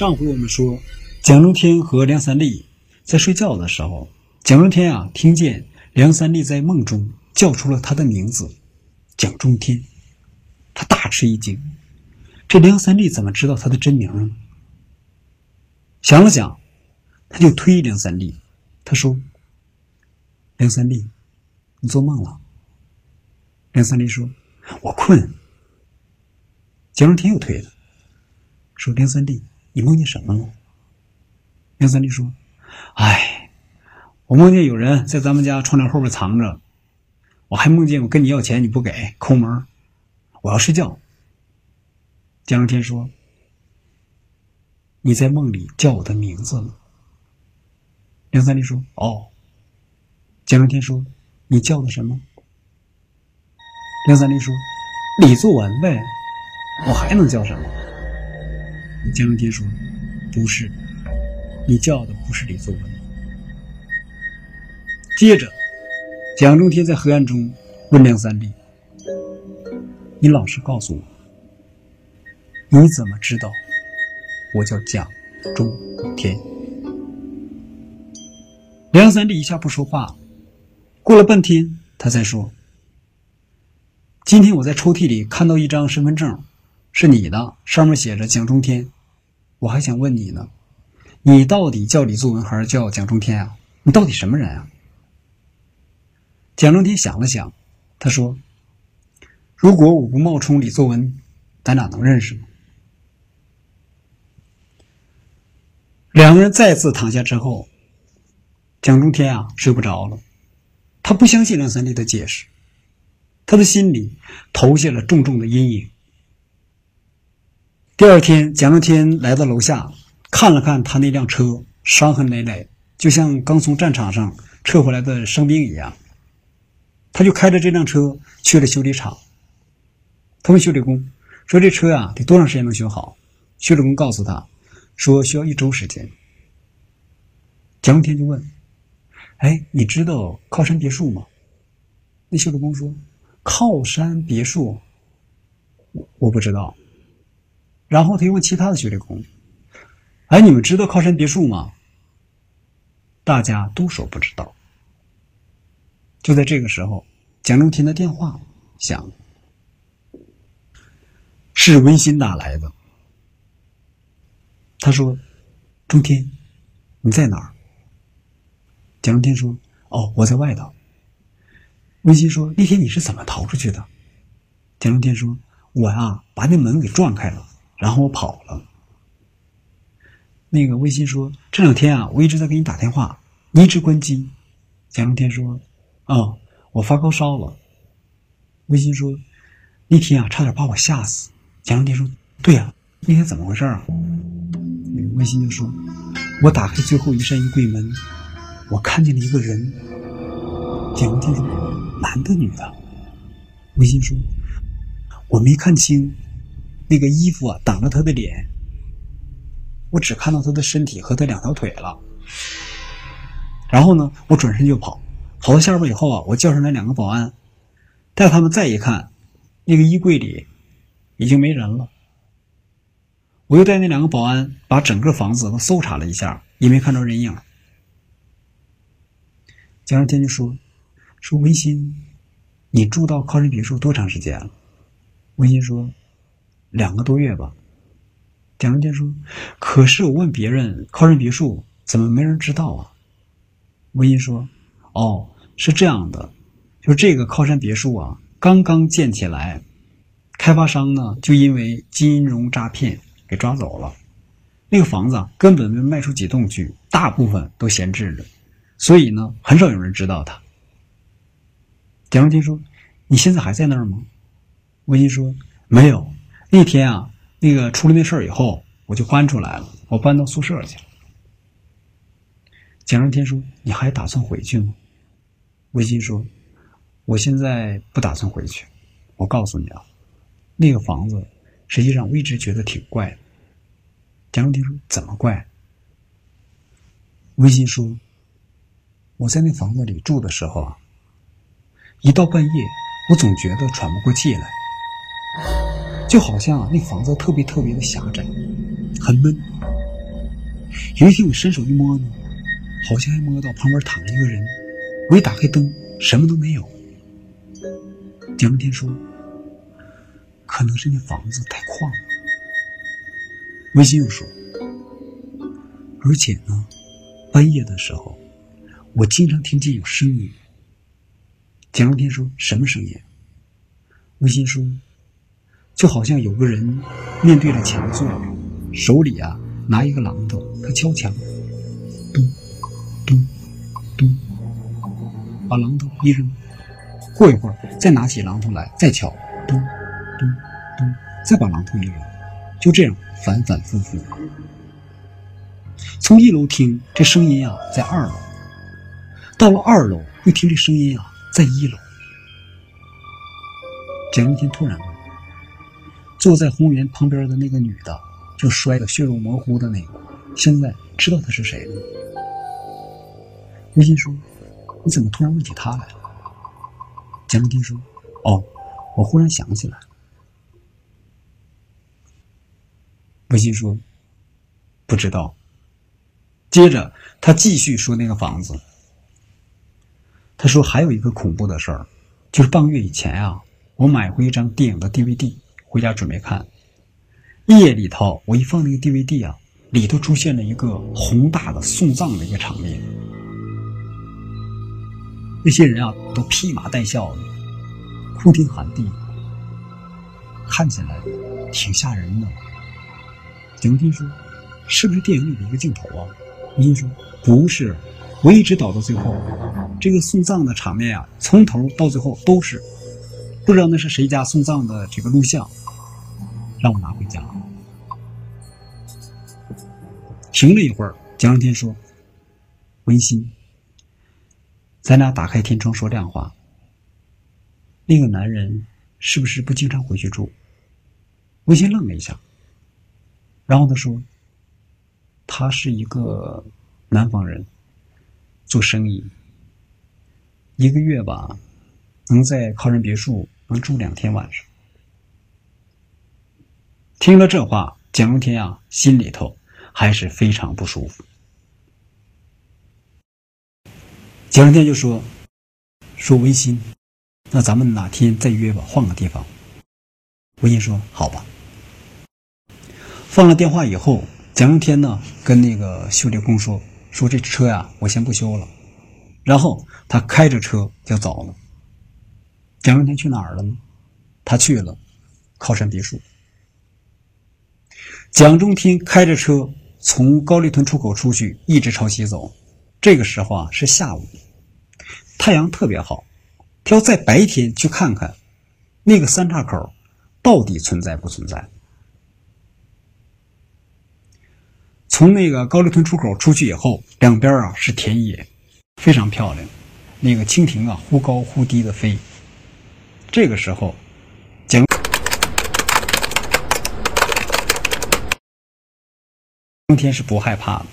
上回我们说，蒋中天和梁三立在睡觉的时候，蒋中天啊听见梁三立在梦中叫出了他的名字“蒋中天”，他大吃一惊。这梁三立怎么知道他的真名呢？想了想，他就推梁三立，他说：“梁三立，你做梦了。”梁三立说：“我困。”蒋中天又推他，说：“梁三立。”你梦见什么了？梁三立说：“哎，我梦见有人在咱们家窗帘后边藏着，我还梦见我跟你要钱你不给，抠门，我要睡觉。”蒋中天说：“你在梦里叫我的名字了。”梁三立说：“哦。”蒋中天说：“你叫的什么？”梁三立说：“李作文呗，我还能叫什么？”蒋中天说：“不是，你叫的不是李作文。”接着，蒋中天在黑暗中问梁三立：“你老实告诉我，你怎么知道我叫蒋中天？”梁三立一下不说话，过了半天，他才说：“今天我在抽屉里看到一张身份证。”是你的，上面写着蒋中天。我还想问你呢，你到底叫李作文还是叫蒋中天啊？你到底什么人啊？蒋中天想了想，他说：“如果我不冒充李作文，咱俩能认识吗？”两个人再次躺下之后，蒋中天啊睡不着了，他不相信梁三立的解释，他的心里投下了重重的阴影。第二天，蒋中天来到楼下，看了看他那辆车，伤痕累累，就像刚从战场上撤回来的伤兵一样。他就开着这辆车去了修理厂。他问修理工说：“这车呀，得多长时间能修好？”修理工告诉他说：“需要一周时间。”蒋中天就问：“哎，你知道靠山别墅吗？”那修理工说：“靠山别墅，我我不知道。”然后他又问其他的修理工：“哎，你们知道靠山别墅吗？”大家都说不知道。就在这个时候，蒋中天的电话响了，是温馨打来的。他说：“中天，你在哪儿？”蒋中天说：“哦，我在外头。”温馨说：“那天你是怎么逃出去的？”蒋中天说：“我呀，把那门给撞开了。”然后我跑了。那个微信说：“这两天啊，我一直在给你打电话，你一直关机。”蒋中天说：“哦，我发高烧了。”微信说：“那天啊，差点把我吓死。”蒋中天说：“对呀，那天怎么回事啊？”那个微信就说：“我打开最后一扇衣柜门，我看见了一个人。”蒋中天说：“男的女的？”微信说：“我没看清。”那个衣服啊，挡着他的脸，我只看到他的身体和他两条腿了。然后呢，我转身就跑，跑到下边以后啊，我叫上来两个保安，带他们再一看，那个衣柜里已经没人了。我又带那两个保安把整个房子都搜查了一下，也没看着人影。蒋中天就说：“说温馨，你住到靠山别墅多长时间了？”温馨说。两个多月吧，蒋中天说：“可是我问别人，靠山别墅怎么没人知道啊？”温馨说：“哦，是这样的，就这个靠山别墅啊，刚刚建起来，开发商呢就因为金融诈骗给抓走了，那个房子根本没卖出几栋去，大部分都闲置着，所以呢，很少有人知道它。”蒋中天说：“你现在还在那儿吗？”温馨说：“没有。”那天啊，那个出了那事儿以后，我就搬出来了，我搬到宿舍去了。蒋中天说：“你还打算回去吗？”微信说：“我现在不打算回去。我告诉你啊，那个房子实际上我一直觉得挺怪的。”蒋中天说：“怎么怪？”微信说：“我在那房子里住的时候啊，一到半夜，我总觉得喘不过气来。”就好像那房子特别特别的狭窄，很闷，有一天我伸手一摸呢，好像还摸到旁边躺着一个人。我一打开灯，什么都没有。蒋中天说：“可能是那房子太旷了。”微信又说：“而且呢，半夜的时候，我经常听见有声音。”蒋中天说：“什么声音？”微信说：“就好像有个人面对着墙坐着，手里啊拿一个榔头，他敲墙，咚，咚，咚。”把榔头一扔，过一会儿再拿起榔头来再敲，咚咚咚，再把榔头一扔，就这样反反复复。从一楼听这声音啊，在二楼；到了二楼又听这声音啊，在一楼。蒋一天突然：“坐在红源旁边的那个女的，就摔得血肉模糊的那个，现在知道她是谁了吗？”微信说。你怎么突然问起她来了？蒋中天说：“哦，我忽然想起来。”微信说：“不知道。”接着他继续说那个房子。他说：“还有一个恐怖的事儿，就是半个月以前啊，我买回一张电影的 DVD，回家准备看。夜里头，我一放那个 DVD 啊，里头出现了一个宏大的送葬的一个场面。”那些人啊，都披麻戴孝的，哭天喊地，看起来挺吓人的。蒋天说：“是不是电影里的一个镜头啊？”明说：“不是，我一直导到最后，这个送葬的场面啊，从头到最后都是，不知道那是谁家送葬的这个录像，让我拿回家。”停了一会儿，蒋天说：“温馨。”咱俩打开天窗说亮话。那个男人是不是不经常回去住？温馨愣了一下，然后他说：“他是一个南方人，做生意，一个月吧，能在靠山别墅能住两天晚上。”听了这话，蒋中天啊，心里头还是非常不舒服。蒋中天就说：“说微信，那咱们哪天再约吧，换个地方。”微信说：“好吧。”放了电话以后，蒋中天呢跟那个修理工说：“说这车呀，我先不修了。”然后他开着车就走了。蒋中天去哪儿了呢？他去了靠山别墅。蒋中天开着车从高丽屯出口出去，一直朝西走。这个时候啊是下午，太阳特别好，他要在白天去看看那个三岔口到底存在不存在。从那个高丽屯出口出去以后，两边啊是田野，非常漂亮。那个蜻蜓啊忽高忽低的飞。这个时候，蒋中天是不害怕的，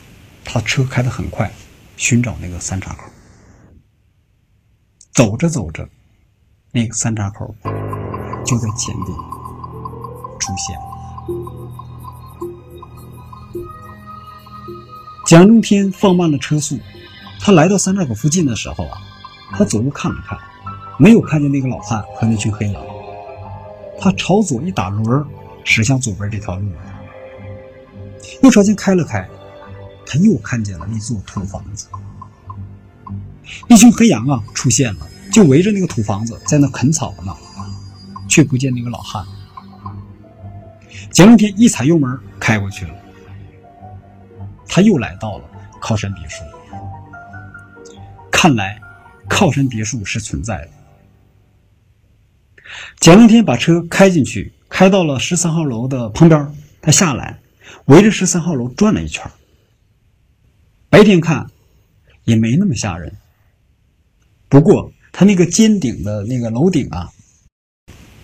他车开得很快。寻找那个三岔口，走着走着，那个三岔口就在前边出现了。蒋中天放慢了车速，他来到三岔口附近的时候啊，他左右看了看，没有看见那个老汉和那群黑羊。他朝左一打轮驶向左边这条路，又朝前开了开。他又看见了那座土房子，一群黑羊啊出现了，就围着那个土房子在那啃草呢，却不见那个老汉。蒋中天一踩油门开过去了，他又来到了靠山别墅。看来靠山别墅是存在的。蒋中天把车开进去，开到了十三号楼的旁边，他下来，围着十三号楼转了一圈。白天看也没那么吓人，不过他那个尖顶的那个楼顶啊，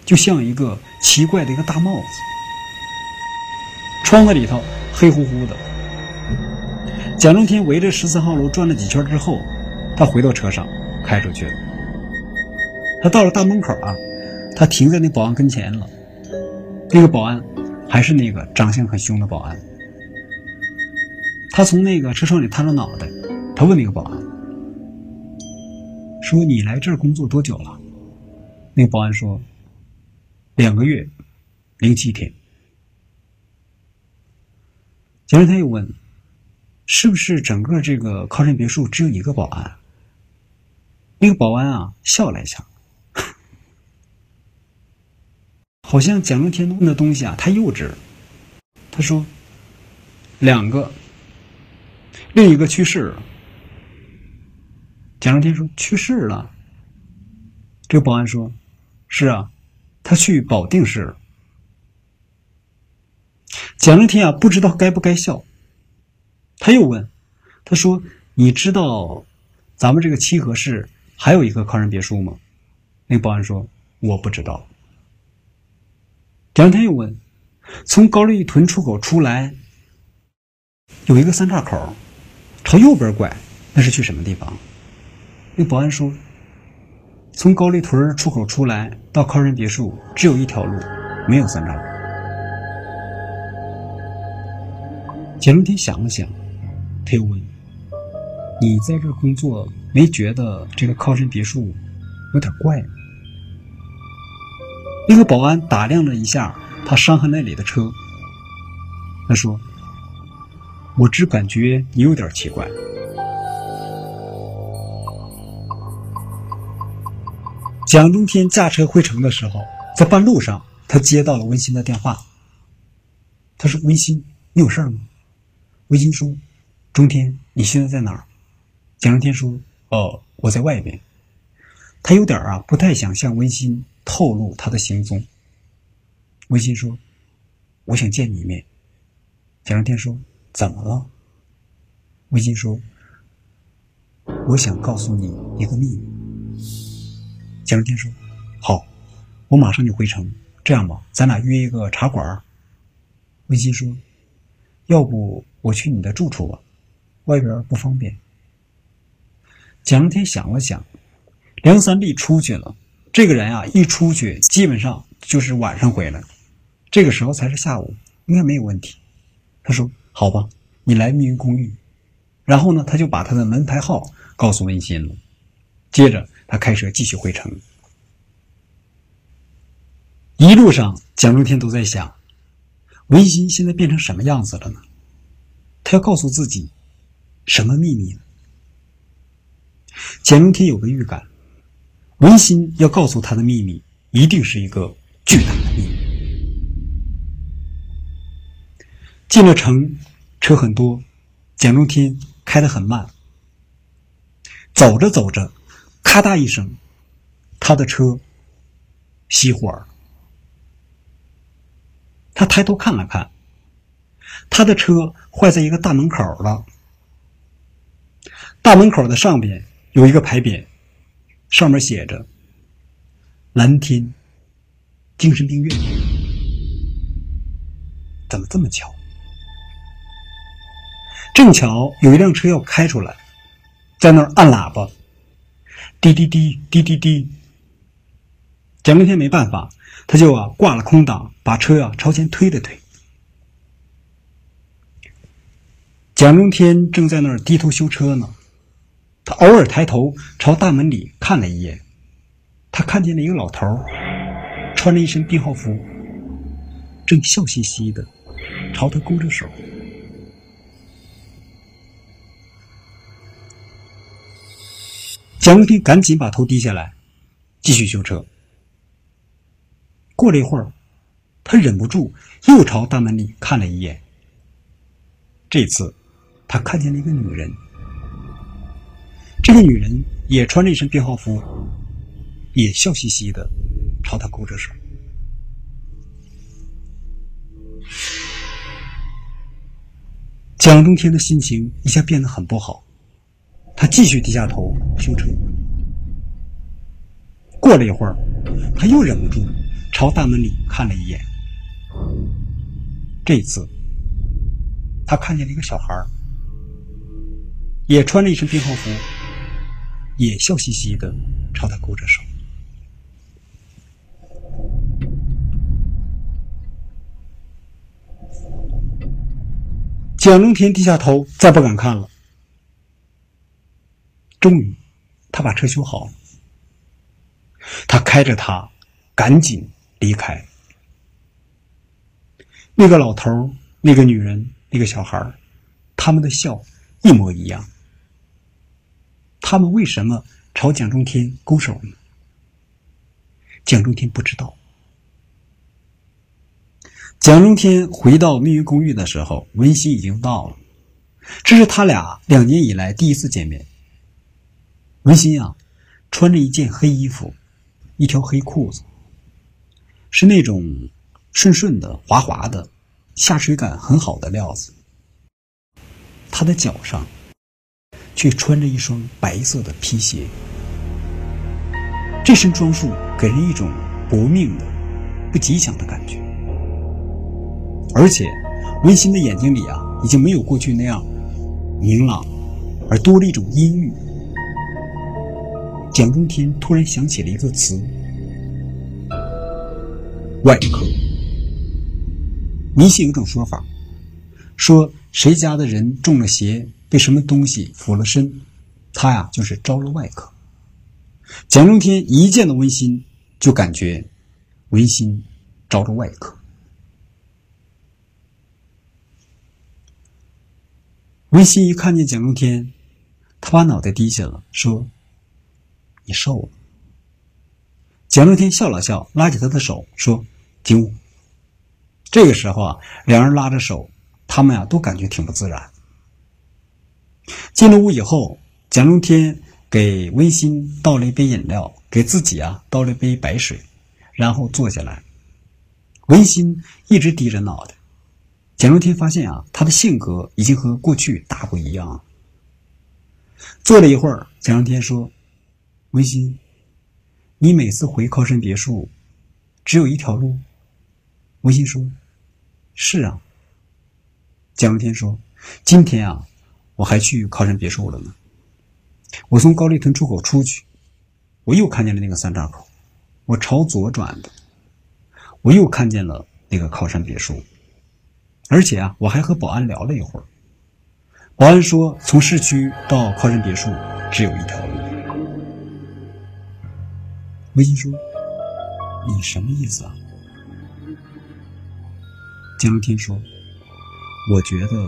就像一个奇怪的一个大帽子，窗子里头黑乎乎的。蒋中天围着十四号楼转了几圈之后，他回到车上开出去了。他到了大门口啊，他停在那保安跟前了。那个保安还是那个长相很凶的保安。他从那个车窗里探出脑袋，他问那个保安说：“你来这儿工作多久了？”那个保安说：“两个月零七天。”接着他又问：“是不是整个这个靠山别墅只有一个保安？”那个保安啊笑了一下，好像蒋中天问的东西啊太幼稚了。他说：“两个，另一个去世了。”蒋中天说：“去世了。”这个保安说：“是啊，他去保定市了。”蒋中天啊不知道该不该笑，他又问：“他说你知道咱们这个七河市还有一个靠山别墅吗？”那个保安说：“我不知道。”蒋天又问。从高丽屯出口出来，有一个三岔口，朝右边拐，那是去什么地方？那保安说：“从高丽屯出口出来到靠山别墅只有一条路，没有三岔口。”简中天想了想，他又问：“你在这工作，没觉得这个靠山别墅有点怪吗？”那个保安打量了一下。他伤痕累累的车，他说：“我只感觉你有点奇怪。”蒋中天驾车回城的时候，在半路上，他接到了温馨的电话。他说：“温馨，你有事吗？”温馨说：“中天，你现在在哪儿？”蒋中天说：“哦，我在外边。”他有点啊，不太想向温馨透露他的行踪。温馨说：“我想见你一面。”蒋中天说：“怎么了？”温馨说：“我想告诉你一个秘密。”蒋中天说：“好，我马上就回城。这样吧，咱俩约一个茶馆。”温馨说：“要不我去你的住处吧，外边不方便。”蒋中天想了想，梁三立出去了。这个人啊，一出去基本上就是晚上回来。这个时候才是下午，应该没有问题。他说：“好吧，你来密云公寓。”然后呢，他就把他的门牌号告诉温馨了。接着，他开车继续回城。一路上，蒋中天都在想：温馨现在变成什么样子了呢？他要告诉自己什么秘密呢？蒋中天有个预感，温馨要告诉他的秘密，一定是一个巨大的秘密。进了城，车很多，蒋中天开得很慢。走着走着，咔嗒一声，他的车熄火了。他抬头看了看，他的车坏在一个大门口了。大门口的上边有一个牌匾，上面写着“蓝天精神病院”。怎么这么巧？正巧有一辆车要开出来，在那儿按喇叭，滴滴滴滴滴滴。蒋中天没办法，他就啊挂了空挡，把车啊朝前推了推。蒋中天正在那儿低头修车呢，他偶尔抬头朝大门里看了一眼，他看见了一个老头穿着一身病号服，正笑嘻嘻的朝他勾着手。蒋文斌赶紧把头低下来，继续修车。过了一会儿，他忍不住又朝大门里看了一眼。这次，他看见了一个女人。这个女人也穿着一身编号服，也笑嘻嘻的朝他勾着手。蒋中天的心情一下变得很不好。他继续低下头修车。过了一会儿，他又忍不住朝大门里看了一眼。这次，他看见了一个小孩也穿着一身编号服，也笑嘻嘻的朝他勾着手。蒋中天低下头，再不敢看了。终于，他把车修好了，他开着它，赶紧离开。那个老头那个女人，那个小孩他们的笑一模一样。他们为什么朝蒋中天拱手呢？蒋中天不知道。蒋中天回到密云公寓的时候，文心已经到了。这是他俩两年以来第一次见面。文心啊，穿着一件黑衣服，一条黑裤子，是那种顺顺的、滑滑的、下水感很好的料子。他的脚上却穿着一双白色的皮鞋。这身装束给人一种薄命的、不吉祥的感觉。而且，温馨的眼睛里啊，已经没有过去那样明朗，而多了一种阴郁。蒋中天突然想起了一个词：外科。迷信有种说法，说谁家的人中了邪，被什么东西附了身，他呀就是招了外科。蒋中天一见到温馨，就感觉温馨招了外科。温馨一看见蒋中天，他把脑袋低下了，说：“你瘦了。”蒋中天笑了笑，拉起他的手说：“进屋。”这个时候啊，两人拉着手，他们呀都感觉挺不自然。进了屋以后，蒋中天给温馨倒了一杯饮料，给自己啊倒了一杯白水，然后坐下来。温馨一直低着脑袋。蒋中天发现啊，他的性格已经和过去大不一样。坐了一会儿，蒋中天说：“文馨，你每次回靠山别墅，只有一条路。”文馨说：“是啊。”蒋中天说：“今天啊，我还去靠山别墅了呢。我从高丽屯出口出去，我又看见了那个三岔口，我朝左转的，我又看见了那个靠山别墅。”而且啊，我还和保安聊了一会儿。保安说，从市区到靠山别墅只有一条路。微信说：“你什么意思啊？”江天说：“我觉得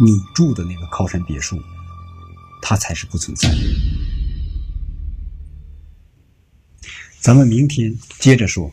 你住的那个靠山别墅，它才是不存在的。”咱们明天接着说。